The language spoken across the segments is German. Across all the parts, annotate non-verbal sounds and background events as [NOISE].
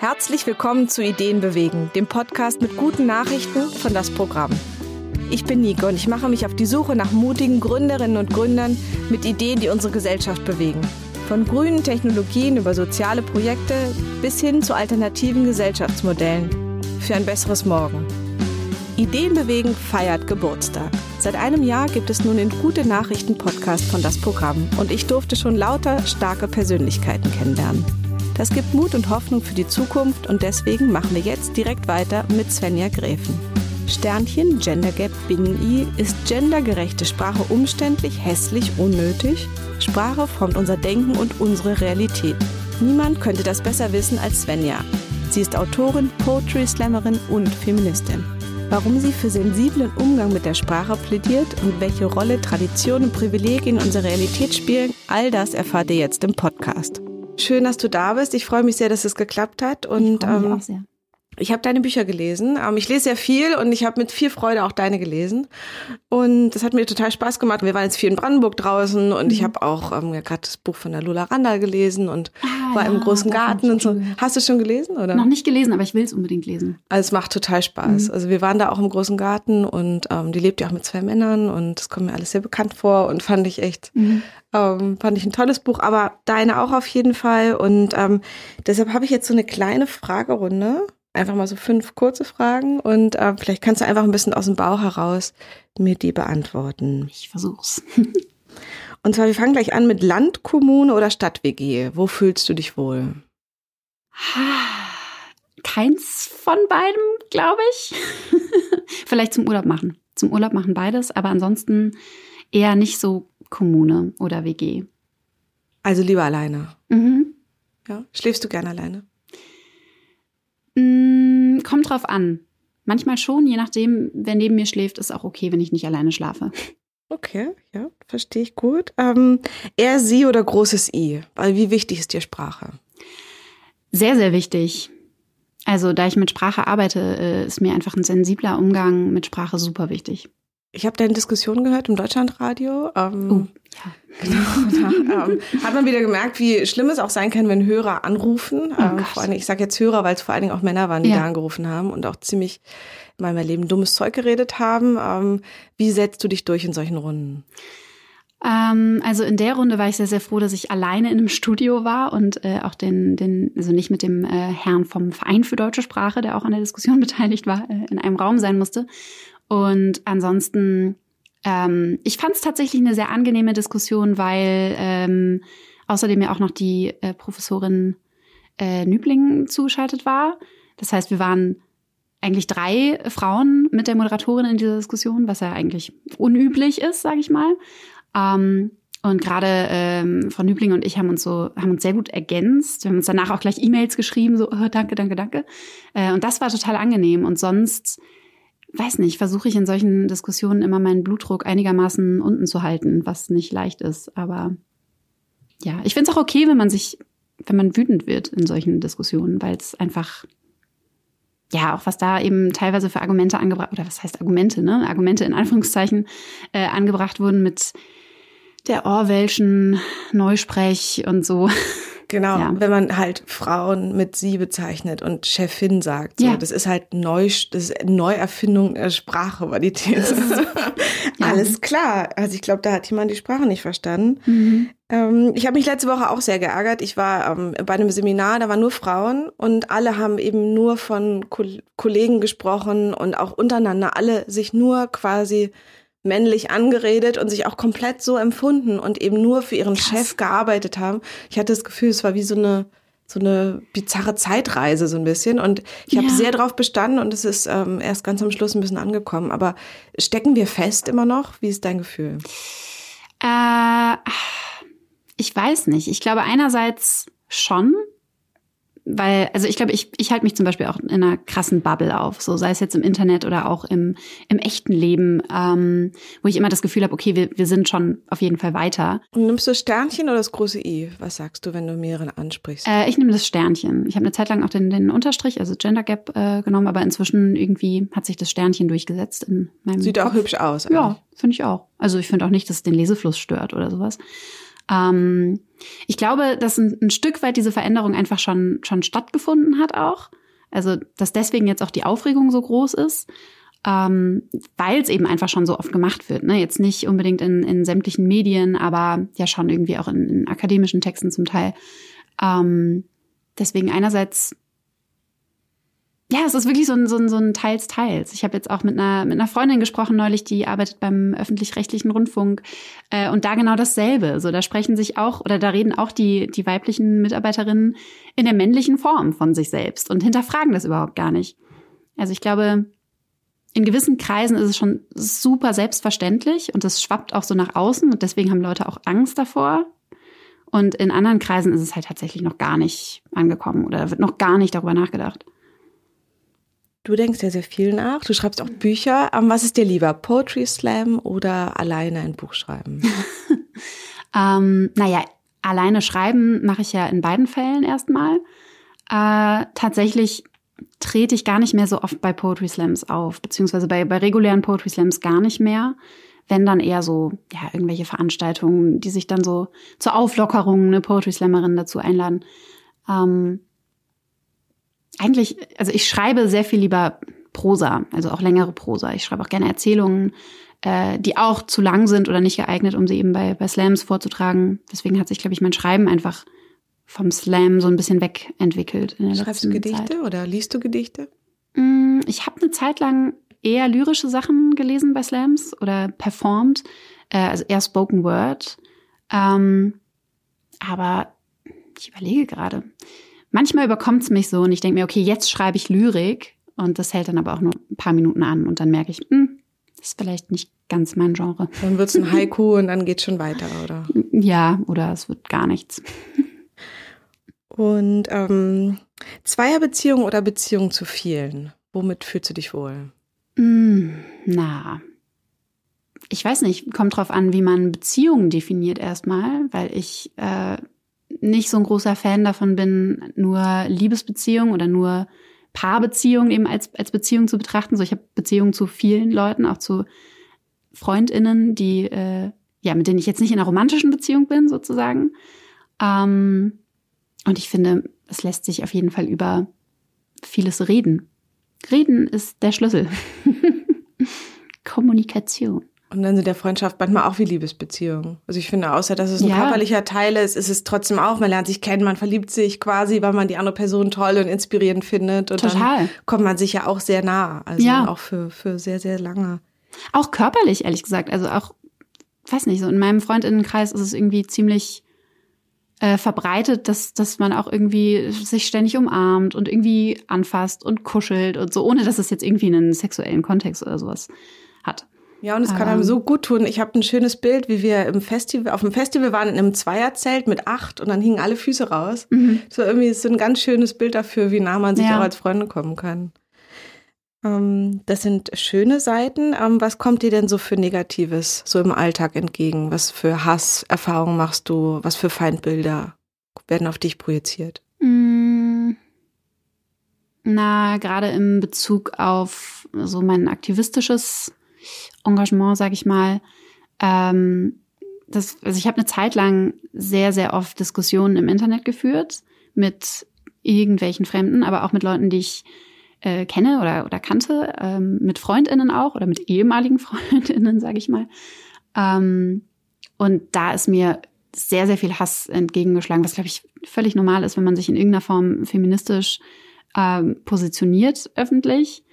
Herzlich willkommen zu Ideen bewegen, dem Podcast mit guten Nachrichten von das Programm. Ich bin Nico und ich mache mich auf die Suche nach mutigen Gründerinnen und Gründern mit Ideen, die unsere Gesellschaft bewegen. Von grünen Technologien über soziale Projekte bis hin zu alternativen Gesellschaftsmodellen für ein besseres Morgen. Ideen bewegen feiert Geburtstag. Seit einem Jahr gibt es nun den Gute Nachrichten Podcast von das Programm und ich durfte schon lauter starke Persönlichkeiten kennenlernen. Das gibt Mut und Hoffnung für die Zukunft und deswegen machen wir jetzt direkt weiter mit Svenja Gräfen. Sternchen Gender Gap Binnen-I ist gendergerechte Sprache umständlich, hässlich, unnötig? Sprache formt unser Denken und unsere Realität. Niemand könnte das besser wissen als Svenja. Sie ist Autorin, Poetry Slammerin und Feministin. Warum sie für sensiblen Umgang mit der Sprache plädiert und welche Rolle Tradition und Privilegien in unserer Realität spielen, all das erfahrt ihr jetzt im Podcast. Schön, dass du da bist. Ich freue mich sehr, dass es geklappt hat. Und, ich freue mich ähm, auch sehr. Ich habe deine Bücher gelesen. Ähm, ich lese sehr viel und ich habe mit viel Freude auch deine gelesen. Und das hat mir total Spaß gemacht. Wir waren jetzt viel in Brandenburg draußen und mhm. ich habe auch ähm, gerade das Buch von der Lola Randall gelesen und ah, war ja, im großen Garten und so. Hast du schon gelesen oder? Noch nicht gelesen, aber ich will es unbedingt lesen. Also es macht total Spaß. Mhm. Also wir waren da auch im großen Garten und ähm, die lebt ja auch mit zwei Männern und das kommt mir alles sehr bekannt vor und fand ich echt, mhm. ähm, fand ich ein tolles Buch. Aber deine auch auf jeden Fall und ähm, deshalb habe ich jetzt so eine kleine Fragerunde einfach mal so fünf kurze Fragen und äh, vielleicht kannst du einfach ein bisschen aus dem Bauch heraus mir die beantworten. Ich versuch's. [LAUGHS] und zwar, wir fangen gleich an mit Land, Kommune oder Stadt-WG. Wo fühlst du dich wohl? [SIGHS] Keins von beidem, glaube ich. [LAUGHS] vielleicht zum Urlaub machen. Zum Urlaub machen beides, aber ansonsten eher nicht so Kommune oder WG. Also lieber alleine. Mhm. Ja. Schläfst du gerne alleine? Mm, kommt drauf an. Manchmal schon, je nachdem, wer neben mir schläft, ist auch okay, wenn ich nicht alleine schlafe. Okay, ja, verstehe ich gut. Ähm, eher Sie oder großes I? Weil wie wichtig ist dir Sprache? Sehr, sehr wichtig. Also, da ich mit Sprache arbeite, äh, ist mir einfach ein sensibler Umgang mit Sprache super wichtig. Ich habe deine Diskussion gehört im Deutschlandradio. Ähm, oh, ja. [LAUGHS] Genau, da, ähm, hat man wieder gemerkt, wie schlimm es auch sein kann, wenn Hörer anrufen. Oh ähm, vor allem, ich sage jetzt Hörer, weil es vor allen Dingen auch Männer waren, die ja. da angerufen haben und auch ziemlich in meinem Leben dummes Zeug geredet haben. Ähm, wie setzt du dich durch in solchen Runden? Ähm, also in der Runde war ich sehr, sehr froh, dass ich alleine in einem Studio war und äh, auch den, den, also nicht mit dem äh, Herrn vom Verein für deutsche Sprache, der auch an der Diskussion [LAUGHS] beteiligt war, äh, in einem Raum sein musste. Und ansonsten, ähm, ich fand es tatsächlich eine sehr angenehme Diskussion, weil ähm, außerdem ja auch noch die äh, Professorin äh, Nübling zugeschaltet war. Das heißt, wir waren eigentlich drei Frauen mit der Moderatorin in dieser Diskussion, was ja eigentlich unüblich ist, sage ich mal. Ähm, und gerade ähm, Frau Nübling und ich haben uns so, haben uns sehr gut ergänzt. Wir haben uns danach auch gleich E-Mails geschrieben, so oh, danke, danke, danke. Äh, und das war total angenehm. Und sonst weiß nicht, versuche ich in solchen Diskussionen immer meinen Blutdruck einigermaßen unten zu halten, was nicht leicht ist. Aber ja, ich finde es auch okay, wenn man sich, wenn man wütend wird in solchen Diskussionen, weil es einfach, ja, auch was da eben teilweise für Argumente angebracht, oder was heißt Argumente, ne? Argumente in Anführungszeichen äh, angebracht wurden mit der Orwellschen Neusprech und so. [LAUGHS] Genau, ja. wenn man halt Frauen mit sie bezeichnet und Chefin sagt. So, ja. Das ist halt Neu, das ist Neuerfindung der Sprache, war die These. ja. Alles klar. Also ich glaube, da hat jemand die Sprache nicht verstanden. Mhm. Ähm, ich habe mich letzte Woche auch sehr geärgert. Ich war ähm, bei einem Seminar, da waren nur Frauen und alle haben eben nur von Ko Kollegen gesprochen und auch untereinander alle sich nur quasi männlich angeredet und sich auch komplett so empfunden und eben nur für ihren Krass. Chef gearbeitet haben. Ich hatte das Gefühl, es war wie so eine so eine bizarre Zeitreise so ein bisschen und ich habe ja. sehr drauf bestanden und es ist ähm, erst ganz am Schluss ein bisschen angekommen. Aber stecken wir fest immer noch? Wie ist dein Gefühl? Äh, ich weiß nicht. Ich glaube einerseits schon, weil, also ich glaube, ich, ich halte mich zum Beispiel auch in einer krassen Bubble auf, so sei es jetzt im Internet oder auch im, im echten Leben, ähm, wo ich immer das Gefühl habe, okay, wir, wir sind schon auf jeden Fall weiter. Und nimmst du das Sternchen oder das große I? Was sagst du, wenn du mehrere ansprichst? Äh, ich nehme das Sternchen. Ich habe eine Zeit lang auch den, den Unterstrich, also Gender Gap äh, genommen, aber inzwischen irgendwie hat sich das Sternchen durchgesetzt in meinem Sieht Kopf. auch hübsch aus. Eigentlich. Ja, finde ich auch. Also ich finde auch nicht, dass es den Lesefluss stört oder sowas. Ähm, ich glaube, dass ein, ein, Stück weit diese Veränderung einfach schon, schon stattgefunden hat auch. Also, dass deswegen jetzt auch die Aufregung so groß ist, ähm, weil es eben einfach schon so oft gemacht wird. Ne? Jetzt nicht unbedingt in, in sämtlichen Medien, aber ja schon irgendwie auch in, in akademischen Texten zum Teil. Ähm, deswegen einerseits ja, es ist wirklich so ein, so ein, so ein Teils-Teils. Ich habe jetzt auch mit einer, mit einer Freundin gesprochen neulich, die arbeitet beim öffentlich-rechtlichen Rundfunk äh, und da genau dasselbe. So, da sprechen sich auch oder da reden auch die, die weiblichen Mitarbeiterinnen in der männlichen Form von sich selbst und hinterfragen das überhaupt gar nicht. Also ich glaube, in gewissen Kreisen ist es schon super selbstverständlich und es schwappt auch so nach außen und deswegen haben Leute auch Angst davor. Und in anderen Kreisen ist es halt tatsächlich noch gar nicht angekommen oder wird noch gar nicht darüber nachgedacht. Du denkst ja sehr viel nach. Du schreibst auch Bücher. Was ist dir lieber? Poetry Slam oder alleine ein Buch schreiben? [LAUGHS] ähm, naja, alleine schreiben mache ich ja in beiden Fällen erstmal. Äh, tatsächlich trete ich gar nicht mehr so oft bei Poetry Slams auf, beziehungsweise bei, bei regulären Poetry Slams gar nicht mehr. Wenn dann eher so, ja, irgendwelche Veranstaltungen, die sich dann so zur Auflockerung eine Poetry Slammerin dazu einladen. Ähm, eigentlich, also ich schreibe sehr viel lieber Prosa, also auch längere Prosa. Ich schreibe auch gerne Erzählungen, äh, die auch zu lang sind oder nicht geeignet, um sie eben bei, bei Slams vorzutragen. Deswegen hat sich, glaube ich, mein Schreiben einfach vom Slam so ein bisschen wegentwickelt. Schreibst du Gedichte Zeit. oder liest du Gedichte? Mm, ich habe eine Zeit lang eher lyrische Sachen gelesen bei Slams oder performt, äh, also eher Spoken Word. Ähm, aber ich überlege gerade manchmal überkommt es mich so und ich denke mir, okay, jetzt schreibe ich Lyrik und das hält dann aber auch nur ein paar Minuten an und dann merke ich, hm, das ist vielleicht nicht ganz mein Genre. Dann wird es ein [LAUGHS] Haiku und dann geht schon weiter, oder? Ja, oder es wird gar nichts. Und ähm, Zweierbeziehung oder Beziehung zu vielen? Womit fühlst du dich wohl? Mm, na, ich weiß nicht, kommt drauf an, wie man Beziehungen definiert erstmal, weil ich äh, nicht so ein großer Fan davon bin, nur Liebesbeziehungen oder nur Paarbeziehungen eben als, als Beziehung zu betrachten. So, ich habe Beziehungen zu vielen Leuten, auch zu FreundInnen, die, äh, ja, mit denen ich jetzt nicht in einer romantischen Beziehung bin, sozusagen. Ähm, und ich finde, es lässt sich auf jeden Fall über vieles reden. Reden ist der Schlüssel. [LAUGHS] Kommunikation. Und dann sind der Freundschaft manchmal auch wie Liebesbeziehungen. Also ich finde, außer dass es ein ja. körperlicher Teil ist, ist es trotzdem auch, man lernt sich kennen, man verliebt sich quasi, weil man die andere Person toll und inspirierend findet. Und Total. dann kommt man sich ja auch sehr nah. Also ja. auch für, für sehr, sehr lange. Auch körperlich, ehrlich gesagt. Also auch, weiß nicht, so in meinem Freundinnenkreis ist es irgendwie ziemlich äh, verbreitet, dass, dass man auch irgendwie sich ständig umarmt und irgendwie anfasst und kuschelt und so, ohne dass es jetzt irgendwie einen sexuellen Kontext oder sowas hat. Ja, und es kann einem ähm. so gut tun. Ich habe ein schönes Bild, wie wir im Festival, auf dem Festival waren in einem Zweierzelt mit acht und dann hingen alle Füße raus. Mhm. So irgendwie ist so ein ganz schönes Bild dafür, wie nah man sich ja. auch als Freunde kommen kann. Ähm, das sind schöne Seiten. Ähm, was kommt dir denn so für Negatives so im Alltag entgegen? Was für Hasserfahrungen machst du? Was für Feindbilder werden auf dich projiziert? Mm. Na, gerade im Bezug auf so mein aktivistisches Engagement, sage ich mal. Ähm, das, also ich habe eine Zeit lang sehr, sehr oft Diskussionen im Internet geführt mit irgendwelchen Fremden, aber auch mit Leuten, die ich äh, kenne oder, oder kannte, ähm, mit Freundinnen auch oder mit ehemaligen [LAUGHS] Freundinnen, sage ich mal. Ähm, und da ist mir sehr, sehr viel Hass entgegengeschlagen, was, glaube ich, völlig normal ist, wenn man sich in irgendeiner Form feministisch ähm, positioniert öffentlich.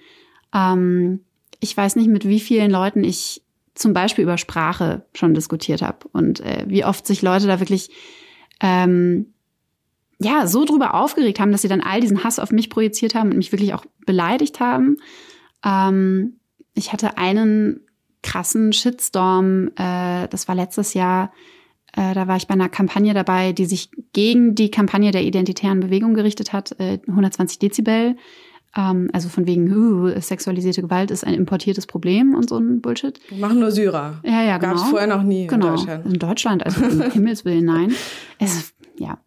Ähm, ich weiß nicht, mit wie vielen Leuten ich zum Beispiel über Sprache schon diskutiert habe und äh, wie oft sich Leute da wirklich ähm, ja so drüber aufgeregt haben, dass sie dann all diesen Hass auf mich projiziert haben und mich wirklich auch beleidigt haben. Ähm, ich hatte einen krassen Shitstorm, äh, das war letztes Jahr, äh, da war ich bei einer Kampagne dabei, die sich gegen die Kampagne der identitären Bewegung gerichtet hat, äh, 120 Dezibel. Ähm, also von wegen, uh, sexualisierte Gewalt ist ein importiertes Problem und so ein Bullshit. Machen nur Syrer. Ja, ja, genau. Gab es vorher noch nie genau. in Deutschland. In Deutschland, also um [LAUGHS] Himmels Willen, nein. Es, ja.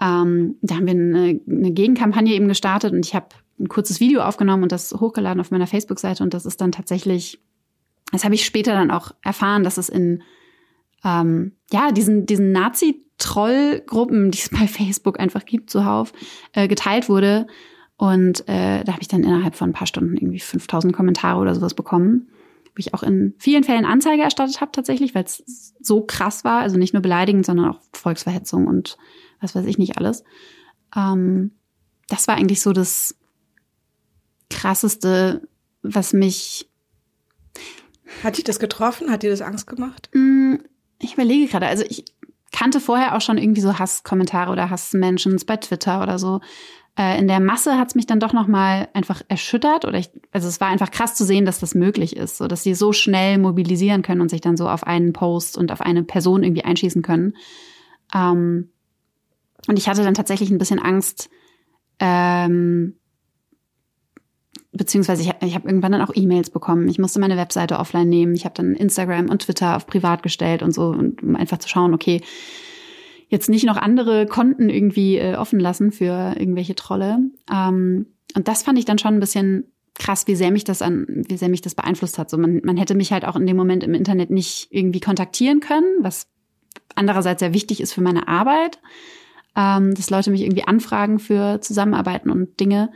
Ähm, da haben wir eine, eine Gegenkampagne eben gestartet und ich habe ein kurzes Video aufgenommen und das hochgeladen auf meiner Facebook-Seite und das ist dann tatsächlich, das habe ich später dann auch erfahren, dass es in ähm, ja, diesen, diesen Nazi-Troll-Gruppen, die es bei [LAUGHS] Facebook einfach gibt, zuhauf, äh, geteilt wurde. Und äh, da habe ich dann innerhalb von ein paar Stunden irgendwie 5000 Kommentare oder sowas bekommen. Wo ich auch in vielen Fällen Anzeige erstattet habe tatsächlich, weil es so krass war. Also nicht nur beleidigend, sondern auch Volksverhetzung und was weiß ich nicht alles. Ähm, das war eigentlich so das Krasseste, was mich. Hat dich das getroffen? Hat dir das Angst gemacht? Mm, ich überlege gerade. Also ich kannte vorher auch schon irgendwie so Hasskommentare oder Hassmentions bei Twitter oder so. Äh, in der Masse hat es mich dann doch noch mal einfach erschüttert oder ich, also es war einfach krass zu sehen, dass das möglich ist, so dass sie so schnell mobilisieren können und sich dann so auf einen Post und auf eine Person irgendwie einschießen können. Ähm, und ich hatte dann tatsächlich ein bisschen Angst, ähm, beziehungsweise ich, ich habe irgendwann dann auch E-Mails bekommen. Ich musste meine Webseite offline nehmen. Ich habe dann Instagram und Twitter auf privat gestellt und so, um einfach zu schauen, okay, jetzt nicht noch andere Konten irgendwie äh, offen lassen für irgendwelche Trolle. Ähm, und das fand ich dann schon ein bisschen krass, wie sehr mich das an, wie sehr mich das beeinflusst hat. So man, man hätte mich halt auch in dem Moment im Internet nicht irgendwie kontaktieren können, was andererseits sehr wichtig ist für meine Arbeit, ähm, dass Leute mich irgendwie anfragen für Zusammenarbeiten und Dinge.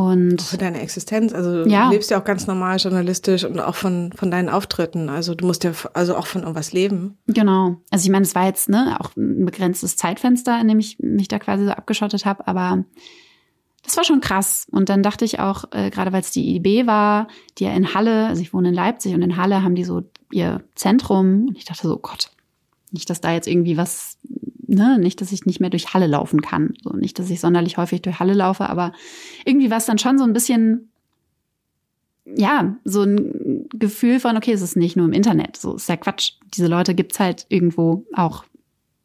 Und für deine Existenz, also ja. du lebst ja auch ganz normal journalistisch und auch von von deinen Auftritten, also du musst ja also auch von irgendwas leben. Genau. Also ich meine, es war jetzt ne auch ein begrenztes Zeitfenster, in dem ich mich da quasi so abgeschottet habe, aber das war schon krass. Und dann dachte ich auch, äh, gerade weil es die IB war, die ja in Halle, also ich wohne in Leipzig und in Halle haben die so ihr Zentrum. Und ich dachte so, Gott, nicht, dass da jetzt irgendwie was ne, nicht, dass ich nicht mehr durch Halle laufen kann. So, nicht, dass ich sonderlich häufig durch Halle laufe, aber irgendwie war es dann schon so ein bisschen, ja, so ein Gefühl von, okay, es ist nicht nur im Internet. So ist ja Quatsch. Diese Leute gibt's halt irgendwo auch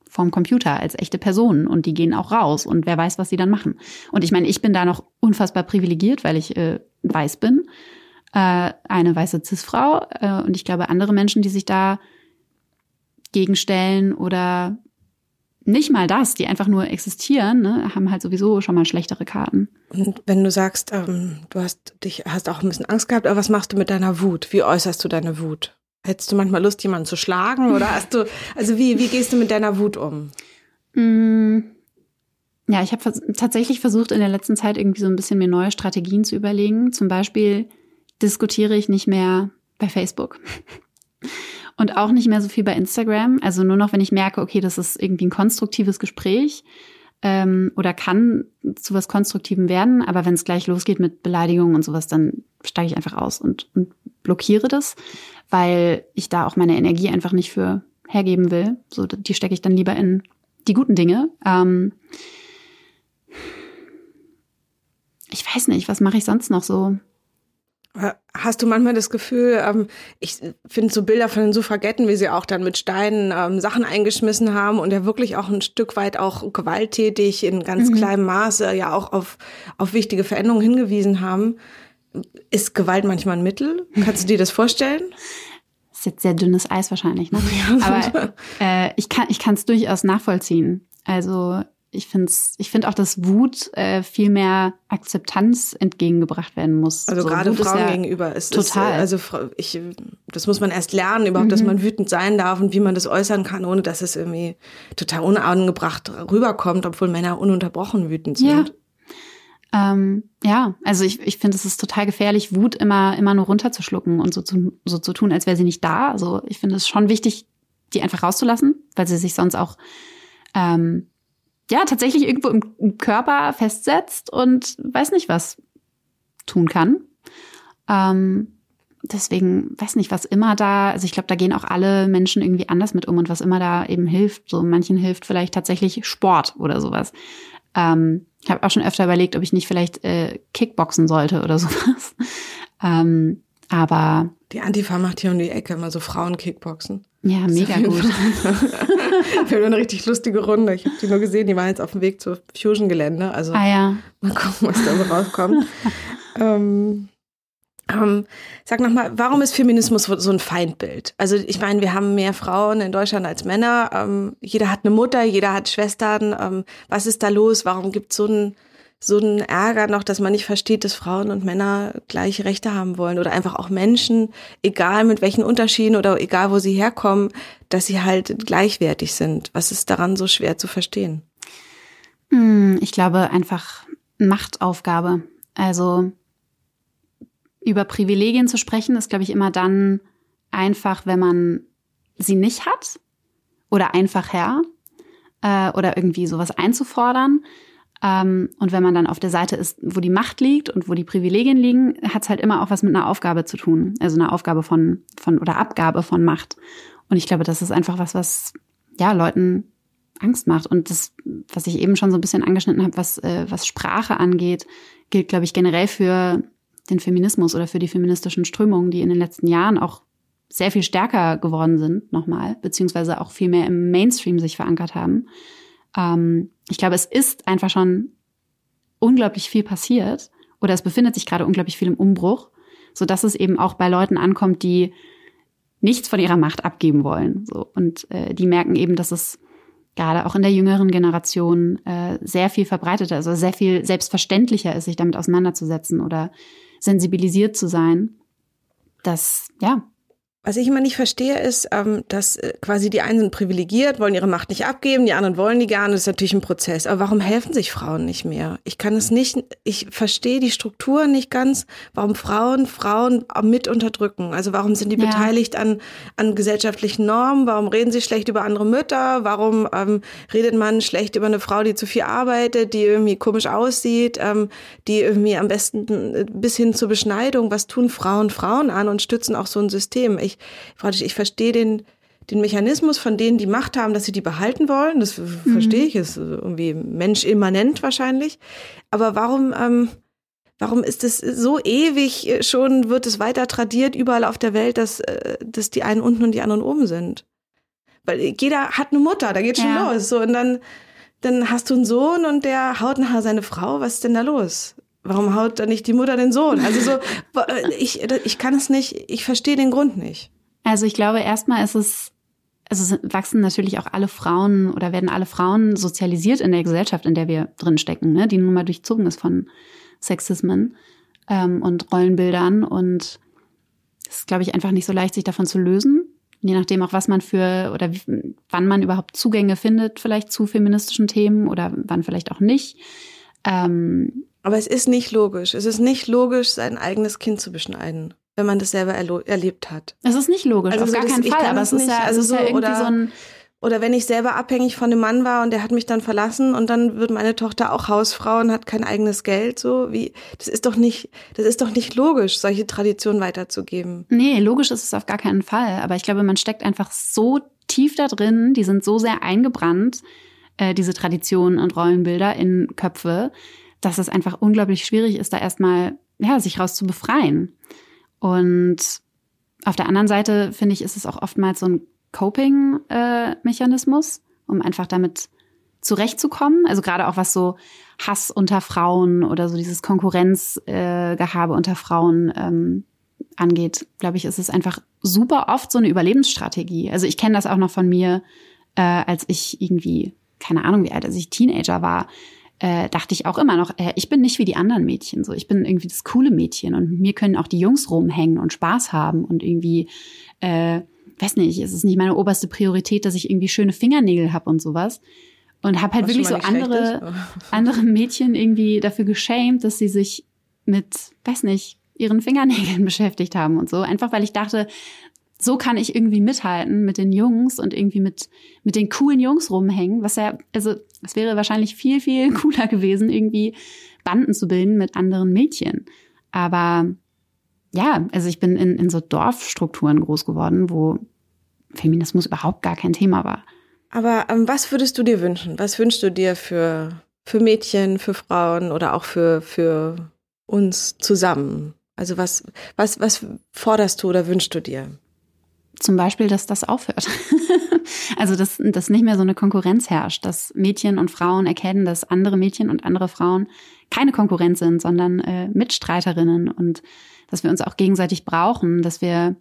vom Computer als echte Personen und die gehen auch raus und wer weiß, was sie dann machen. Und ich meine, ich bin da noch unfassbar privilegiert, weil ich äh, weiß bin, äh, eine weiße Cis-Frau äh, und ich glaube, andere Menschen, die sich da gegenstellen oder nicht mal das, die einfach nur existieren, ne, haben halt sowieso schon mal schlechtere Karten. Und wenn du sagst, ähm, du hast dich, hast auch ein bisschen Angst gehabt, aber was machst du mit deiner Wut? Wie äußerst du deine Wut? Hättest du manchmal Lust, jemanden zu schlagen oder hast du, also wie, wie gehst du mit deiner Wut um? Mm, ja, ich habe vers tatsächlich versucht, in der letzten Zeit irgendwie so ein bisschen mir neue Strategien zu überlegen. Zum Beispiel diskutiere ich nicht mehr bei Facebook. Und auch nicht mehr so viel bei Instagram. Also nur noch, wenn ich merke, okay, das ist irgendwie ein konstruktives Gespräch ähm, oder kann zu was Konstruktivem werden. Aber wenn es gleich losgeht mit Beleidigungen und sowas, dann steige ich einfach aus und, und blockiere das, weil ich da auch meine Energie einfach nicht für hergeben will. So, die stecke ich dann lieber in die guten Dinge. Ähm, ich weiß nicht, was mache ich sonst noch so? Hast du manchmal das Gefühl, ähm, ich finde so Bilder von den Suffragetten, wie sie auch dann mit Steinen ähm, Sachen eingeschmissen haben und ja wirklich auch ein Stück weit auch gewalttätig in ganz mhm. kleinem Maße ja auch auf, auf wichtige Veränderungen hingewiesen haben. Ist Gewalt manchmal ein Mittel? Kannst du dir das vorstellen? Das [LAUGHS] ist jetzt sehr dünnes Eis wahrscheinlich, ne? [LAUGHS] Aber äh, ich kann ich kann es durchaus nachvollziehen. Also ich finde ich finde auch, dass Wut äh, viel mehr Akzeptanz entgegengebracht werden muss. Also so, gerade Wut Frauen ja gegenüber ist total. Ist, also ich, das muss man erst lernen, überhaupt, mhm. dass man wütend sein darf und wie man das äußern kann, ohne dass es irgendwie total unangebracht rüberkommt, obwohl Männer ununterbrochen wütend sind. Ja. Ähm, ja, also ich, ich finde, es ist total gefährlich, Wut immer, immer nur runterzuschlucken und so zu, so zu tun, als wäre sie nicht da. Also ich finde es schon wichtig, die einfach rauszulassen, weil sie sich sonst auch ähm, ja tatsächlich irgendwo im Körper festsetzt und weiß nicht was tun kann. Ähm, deswegen weiß nicht, was immer da, also ich glaube, da gehen auch alle Menschen irgendwie anders mit um und was immer da eben hilft. So manchen hilft vielleicht tatsächlich Sport oder sowas. Ähm, ich habe auch schon öfter überlegt, ob ich nicht vielleicht äh, Kickboxen sollte oder [LAUGHS] sowas. ähm, aber die Antifa macht hier um die Ecke immer so Frauen-Kickboxen. Ja, mega gut. [LAUGHS] Wir haben eine richtig lustige Runde. Ich habe die nur gesehen, die waren jetzt auf dem Weg zur Fusion-Gelände. Also ah, ja. mal gucken, was da so rauskommt. [LAUGHS] ähm, ähm, sag nochmal, warum ist Feminismus so ein Feindbild? Also ich meine, wir haben mehr Frauen in Deutschland als Männer. Ähm, jeder hat eine Mutter, jeder hat Schwestern. Ähm, was ist da los? Warum gibt es so ein so ein Ärger noch, dass man nicht versteht, dass Frauen und Männer gleiche Rechte haben wollen oder einfach auch Menschen, egal mit welchen Unterschieden oder egal wo sie herkommen, dass sie halt gleichwertig sind. Was ist daran so schwer zu verstehen? Hm, ich glaube einfach Machtaufgabe. Also über Privilegien zu sprechen, ist, glaube ich, immer dann einfach, wenn man sie nicht hat oder einfacher äh, oder irgendwie sowas einzufordern. Ähm, und wenn man dann auf der Seite ist, wo die Macht liegt und wo die Privilegien liegen, hat es halt immer auch was mit einer Aufgabe zu tun. Also eine Aufgabe von, von oder Abgabe von Macht. Und ich glaube, das ist einfach was, was ja Leuten Angst macht. Und das, was ich eben schon so ein bisschen angeschnitten habe, was, äh, was Sprache angeht, gilt, glaube ich, generell für den Feminismus oder für die feministischen Strömungen, die in den letzten Jahren auch sehr viel stärker geworden sind, nochmal, beziehungsweise auch viel mehr im Mainstream sich verankert haben. Ähm, ich glaube, es ist einfach schon unglaublich viel passiert oder es befindet sich gerade unglaublich viel im Umbruch, so dass es eben auch bei Leuten ankommt, die nichts von ihrer Macht abgeben wollen. So. Und äh, die merken eben, dass es gerade auch in der jüngeren Generation äh, sehr viel verbreiteter, also sehr viel selbstverständlicher ist, sich damit auseinanderzusetzen oder sensibilisiert zu sein. Das, ja, was ich immer nicht verstehe, ist, ähm, dass äh, quasi die einen sind privilegiert, wollen ihre Macht nicht abgeben, die anderen wollen die gerne. Das ist natürlich ein Prozess. Aber warum helfen sich Frauen nicht mehr? Ich kann es nicht, ich verstehe die Struktur nicht ganz, warum Frauen Frauen mit unterdrücken. Also warum sind die ja. beteiligt an, an gesellschaftlichen Normen? Warum reden sie schlecht über andere Mütter? Warum ähm, redet man schlecht über eine Frau, die zu viel arbeitet, die irgendwie komisch aussieht, ähm, die irgendwie am besten äh, bis hin zur Beschneidung, was tun Frauen Frauen an und stützen auch so ein System? Ich ich, ich verstehe den, den Mechanismus von denen, die Macht haben, dass sie die behalten wollen. Das mhm. verstehe ich, ist irgendwie menschimmanent wahrscheinlich. Aber warum, ähm, warum ist es so ewig schon, wird es weiter tradiert überall auf der Welt, dass, äh, dass die einen unten und die anderen oben sind? Weil jeder hat eine Mutter, da geht schon ja. los. So, und dann, dann hast du einen Sohn und der haut nachher seine Frau. Was ist denn da los? Warum haut da nicht die Mutter den Sohn? Also so, [LAUGHS] ich, ich kann es nicht, ich verstehe den Grund nicht. Also ich glaube, erstmal ist es, also wachsen natürlich auch alle Frauen oder werden alle Frauen sozialisiert in der Gesellschaft, in der wir drinstecken, ne? die nun mal durchzogen ist von Sexismen ähm, und Rollenbildern. Und es ist, glaube ich, einfach nicht so leicht, sich davon zu lösen. Je nachdem auch, was man für oder wie, wann man überhaupt Zugänge findet, vielleicht zu feministischen Themen oder wann vielleicht auch nicht. Ähm, aber es ist nicht logisch. Es ist nicht logisch, sein eigenes Kind zu beschneiden wenn man das selber erlebt hat. Es ist nicht logisch, also auf so gar keinen Fall, aber es ist, ja, also ist ja irgendwie oder, so ein oder wenn ich selber abhängig von dem Mann war und der hat mich dann verlassen und dann wird meine Tochter auch Hausfrau und hat kein eigenes Geld, so wie das ist doch nicht, das ist doch nicht logisch, solche Traditionen weiterzugeben. Nee, logisch ist es auf gar keinen Fall, aber ich glaube, man steckt einfach so tief da drin, die sind so sehr eingebrannt, äh, diese Traditionen und Rollenbilder in Köpfe, dass es einfach unglaublich schwierig ist, da erstmal ja, sich raus zu befreien. Und auf der anderen Seite finde ich, ist es auch oftmals so ein Coping-Mechanismus, um einfach damit zurechtzukommen. Also gerade auch was so Hass unter Frauen oder so dieses Konkurrenzgehabe unter Frauen ähm, angeht, glaube ich, ist es einfach super oft so eine Überlebensstrategie. Also ich kenne das auch noch von mir, äh, als ich irgendwie, keine Ahnung wie alt, als ich Teenager war, äh, dachte ich auch immer noch, äh, ich bin nicht wie die anderen Mädchen. So, ich bin irgendwie das coole Mädchen und mir können auch die Jungs rumhängen und Spaß haben und irgendwie, äh, weiß nicht, es ist nicht meine oberste Priorität, dass ich irgendwie schöne Fingernägel habe und sowas. Und habe halt Was wirklich so andere, [LAUGHS] andere Mädchen irgendwie dafür geschämt, dass sie sich mit, weiß nicht, ihren Fingernägeln [LAUGHS] beschäftigt haben und so. Einfach weil ich dachte, so kann ich irgendwie mithalten mit den Jungs und irgendwie mit, mit den coolen Jungs rumhängen, was ja, also es wäre wahrscheinlich viel, viel [LAUGHS] cooler gewesen, irgendwie Banden zu bilden mit anderen Mädchen. Aber ja, also ich bin in, in so Dorfstrukturen groß geworden, wo Feminismus überhaupt gar kein Thema war. Aber ähm, was würdest du dir wünschen? Was wünschst du dir für, für Mädchen, für Frauen oder auch für, für uns zusammen? Also was, was, was forderst du oder wünschst du dir? Zum Beispiel, dass das aufhört. [LAUGHS] also, dass, dass nicht mehr so eine Konkurrenz herrscht, dass Mädchen und Frauen erkennen, dass andere Mädchen und andere Frauen keine Konkurrenz sind, sondern äh, Mitstreiterinnen und dass wir uns auch gegenseitig brauchen, dass wir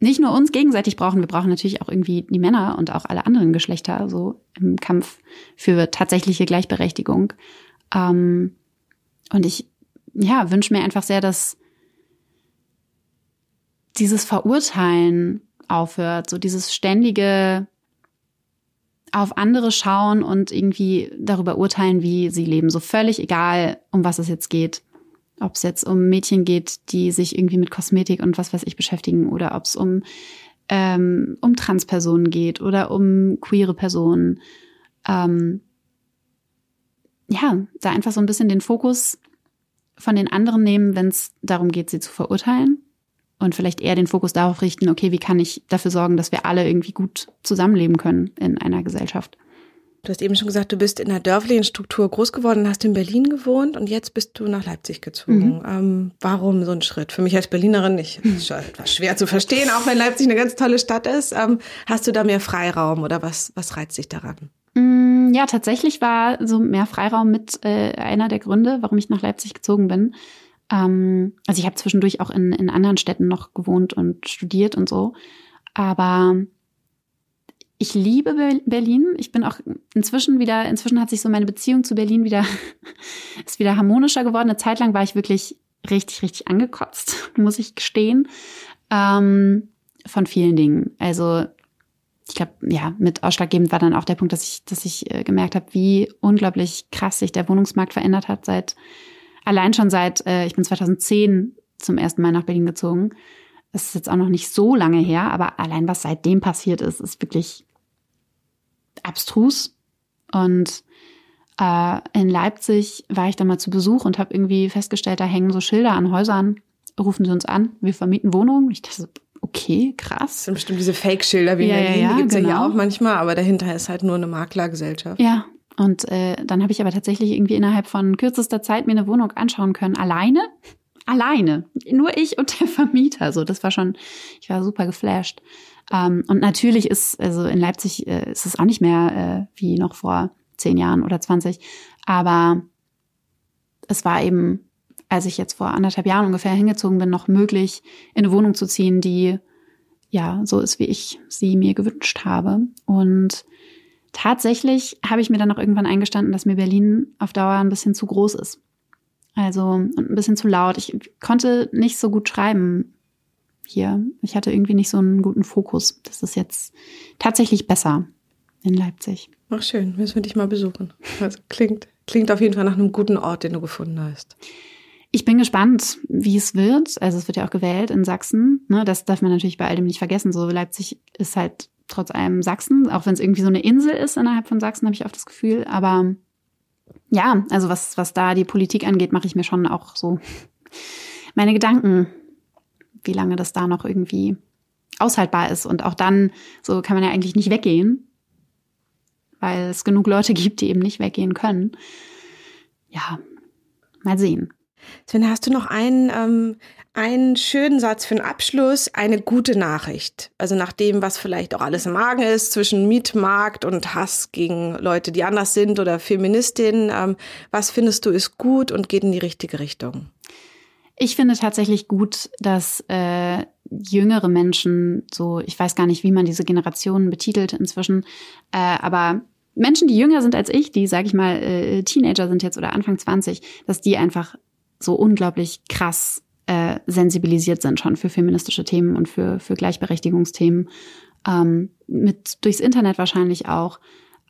nicht nur uns gegenseitig brauchen, wir brauchen natürlich auch irgendwie die Männer und auch alle anderen Geschlechter so im Kampf für tatsächliche Gleichberechtigung. Ähm, und ich, ja, wünsche mir einfach sehr, dass dieses Verurteilen aufhört, so dieses ständige auf andere schauen und irgendwie darüber urteilen, wie sie leben. So völlig egal, um was es jetzt geht. Ob es jetzt um Mädchen geht, die sich irgendwie mit Kosmetik und was weiß ich beschäftigen oder ob es um, ähm, um Transpersonen geht oder um queere Personen. Ähm, ja, da einfach so ein bisschen den Fokus von den anderen nehmen, wenn es darum geht, sie zu verurteilen. Und vielleicht eher den Fokus darauf richten, okay, wie kann ich dafür sorgen, dass wir alle irgendwie gut zusammenleben können in einer Gesellschaft. Du hast eben schon gesagt, du bist in einer dörflichen Struktur groß geworden, hast in Berlin gewohnt und jetzt bist du nach Leipzig gezogen. Mhm. Ähm, warum so ein Schritt? Für mich als Berlinerin nicht, ist schon [LAUGHS] etwas schwer zu verstehen, auch wenn Leipzig eine ganz tolle Stadt ist. Ähm, hast du da mehr Freiraum oder was, was reizt dich daran? Mm, ja, tatsächlich war so mehr Freiraum mit äh, einer der Gründe, warum ich nach Leipzig gezogen bin. Ähm, also ich habe zwischendurch auch in, in anderen Städten noch gewohnt und studiert und so. Aber ich liebe Berlin. Ich bin auch inzwischen wieder, inzwischen hat sich so meine Beziehung zu Berlin wieder, [LAUGHS] ist wieder harmonischer geworden. Eine Zeit lang war ich wirklich richtig, richtig angekotzt, [LAUGHS] muss ich gestehen. Ähm, von vielen Dingen. Also ich glaube, ja, mit ausschlaggebend war dann auch der Punkt, dass ich, dass ich äh, gemerkt habe, wie unglaublich krass sich der Wohnungsmarkt verändert hat seit allein schon seit äh, ich bin 2010 zum ersten Mal nach Berlin gezogen. Das ist jetzt auch noch nicht so lange her, aber allein was seitdem passiert ist, ist wirklich abstrus. Und äh, in Leipzig war ich dann mal zu Besuch und habe irgendwie festgestellt, da hängen so Schilder an Häusern. Rufen Sie uns an, wir vermieten Wohnungen. Ich dachte, okay, krass. Das sind bestimmt diese Fake-Schilder wie in ja, Berlin, ja, die gibt's genau. ja auch manchmal, aber dahinter ist halt nur eine Maklergesellschaft. Ja, und äh, dann habe ich aber tatsächlich irgendwie innerhalb von kürzester Zeit mir eine Wohnung anschauen können, alleine. Alleine. Nur ich und der Vermieter. So, das war schon, ich war super geflasht. Ähm, und natürlich ist, also in Leipzig äh, ist es auch nicht mehr äh, wie noch vor zehn Jahren oder zwanzig. Aber es war eben, als ich jetzt vor anderthalb Jahren ungefähr hingezogen bin, noch möglich, in eine Wohnung zu ziehen, die ja so ist, wie ich sie mir gewünscht habe. Und tatsächlich habe ich mir dann auch irgendwann eingestanden, dass mir Berlin auf Dauer ein bisschen zu groß ist. Also und ein bisschen zu laut. Ich konnte nicht so gut schreiben hier. Ich hatte irgendwie nicht so einen guten Fokus. Das ist jetzt tatsächlich besser in Leipzig. Ach schön, müssen wir dich mal besuchen. Also klingt, klingt auf jeden Fall nach einem guten Ort, den du gefunden hast. Ich bin gespannt, wie es wird. Also es wird ja auch gewählt in Sachsen. Ne, das darf man natürlich bei all dem nicht vergessen. So Leipzig ist halt trotz allem Sachsen, auch wenn es irgendwie so eine Insel ist innerhalb von Sachsen, habe ich oft das Gefühl. Aber ja, also was, was da die Politik angeht, mache ich mir schon auch so [LAUGHS] meine Gedanken, wie lange das da noch irgendwie aushaltbar ist. Und auch dann, so kann man ja eigentlich nicht weggehen, weil es genug Leute [LAUGHS] gibt, die eben nicht weggehen können. Ja, mal sehen. Sven, hast du noch einen, ähm, einen schönen Satz für den Abschluss, eine gute Nachricht? Also nach dem, was vielleicht auch alles im Magen ist, zwischen Mietmarkt und Hass gegen Leute, die anders sind oder Feministinnen. Ähm, was findest du ist gut und geht in die richtige Richtung? Ich finde tatsächlich gut, dass äh, jüngere Menschen, so ich weiß gar nicht, wie man diese Generationen betitelt inzwischen, äh, aber Menschen, die jünger sind als ich, die, sag ich mal, äh, Teenager sind jetzt oder Anfang 20, dass die einfach so unglaublich krass äh, sensibilisiert sind schon für feministische Themen und für, für Gleichberechtigungsthemen. Ähm, mit durchs Internet wahrscheinlich auch.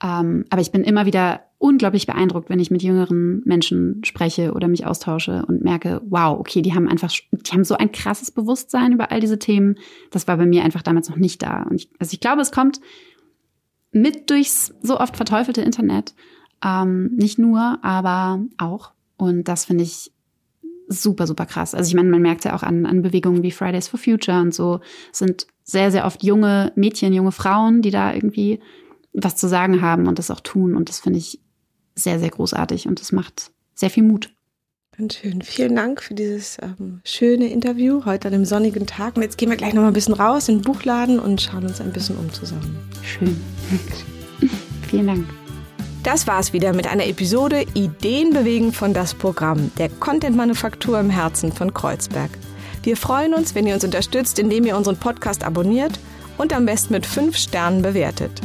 Ähm, aber ich bin immer wieder unglaublich beeindruckt, wenn ich mit jüngeren Menschen spreche oder mich austausche und merke, wow, okay, die haben einfach, die haben so ein krasses Bewusstsein über all diese Themen. Das war bei mir einfach damals noch nicht da. Und ich, also ich glaube, es kommt mit durchs so oft verteufelte Internet. Ähm, nicht nur, aber auch. Und das finde ich super, super krass. Also ich meine, man merkt ja auch an, an Bewegungen wie Fridays for Future und so, es sind sehr, sehr oft junge Mädchen, junge Frauen, die da irgendwie was zu sagen haben und das auch tun. Und das finde ich sehr, sehr großartig und das macht sehr viel Mut. Ganz schön. Vielen Dank für dieses ähm, schöne Interview heute an einem sonnigen Tag. Und jetzt gehen wir gleich noch mal ein bisschen raus in den Buchladen und schauen uns ein bisschen um zusammen. Schön. [LAUGHS] Vielen Dank. Das war's wieder mit einer Episode Ideen bewegen von das Programm der Content-Manufaktur im Herzen von Kreuzberg. Wir freuen uns, wenn ihr uns unterstützt, indem ihr unseren Podcast abonniert und am besten mit fünf Sternen bewertet.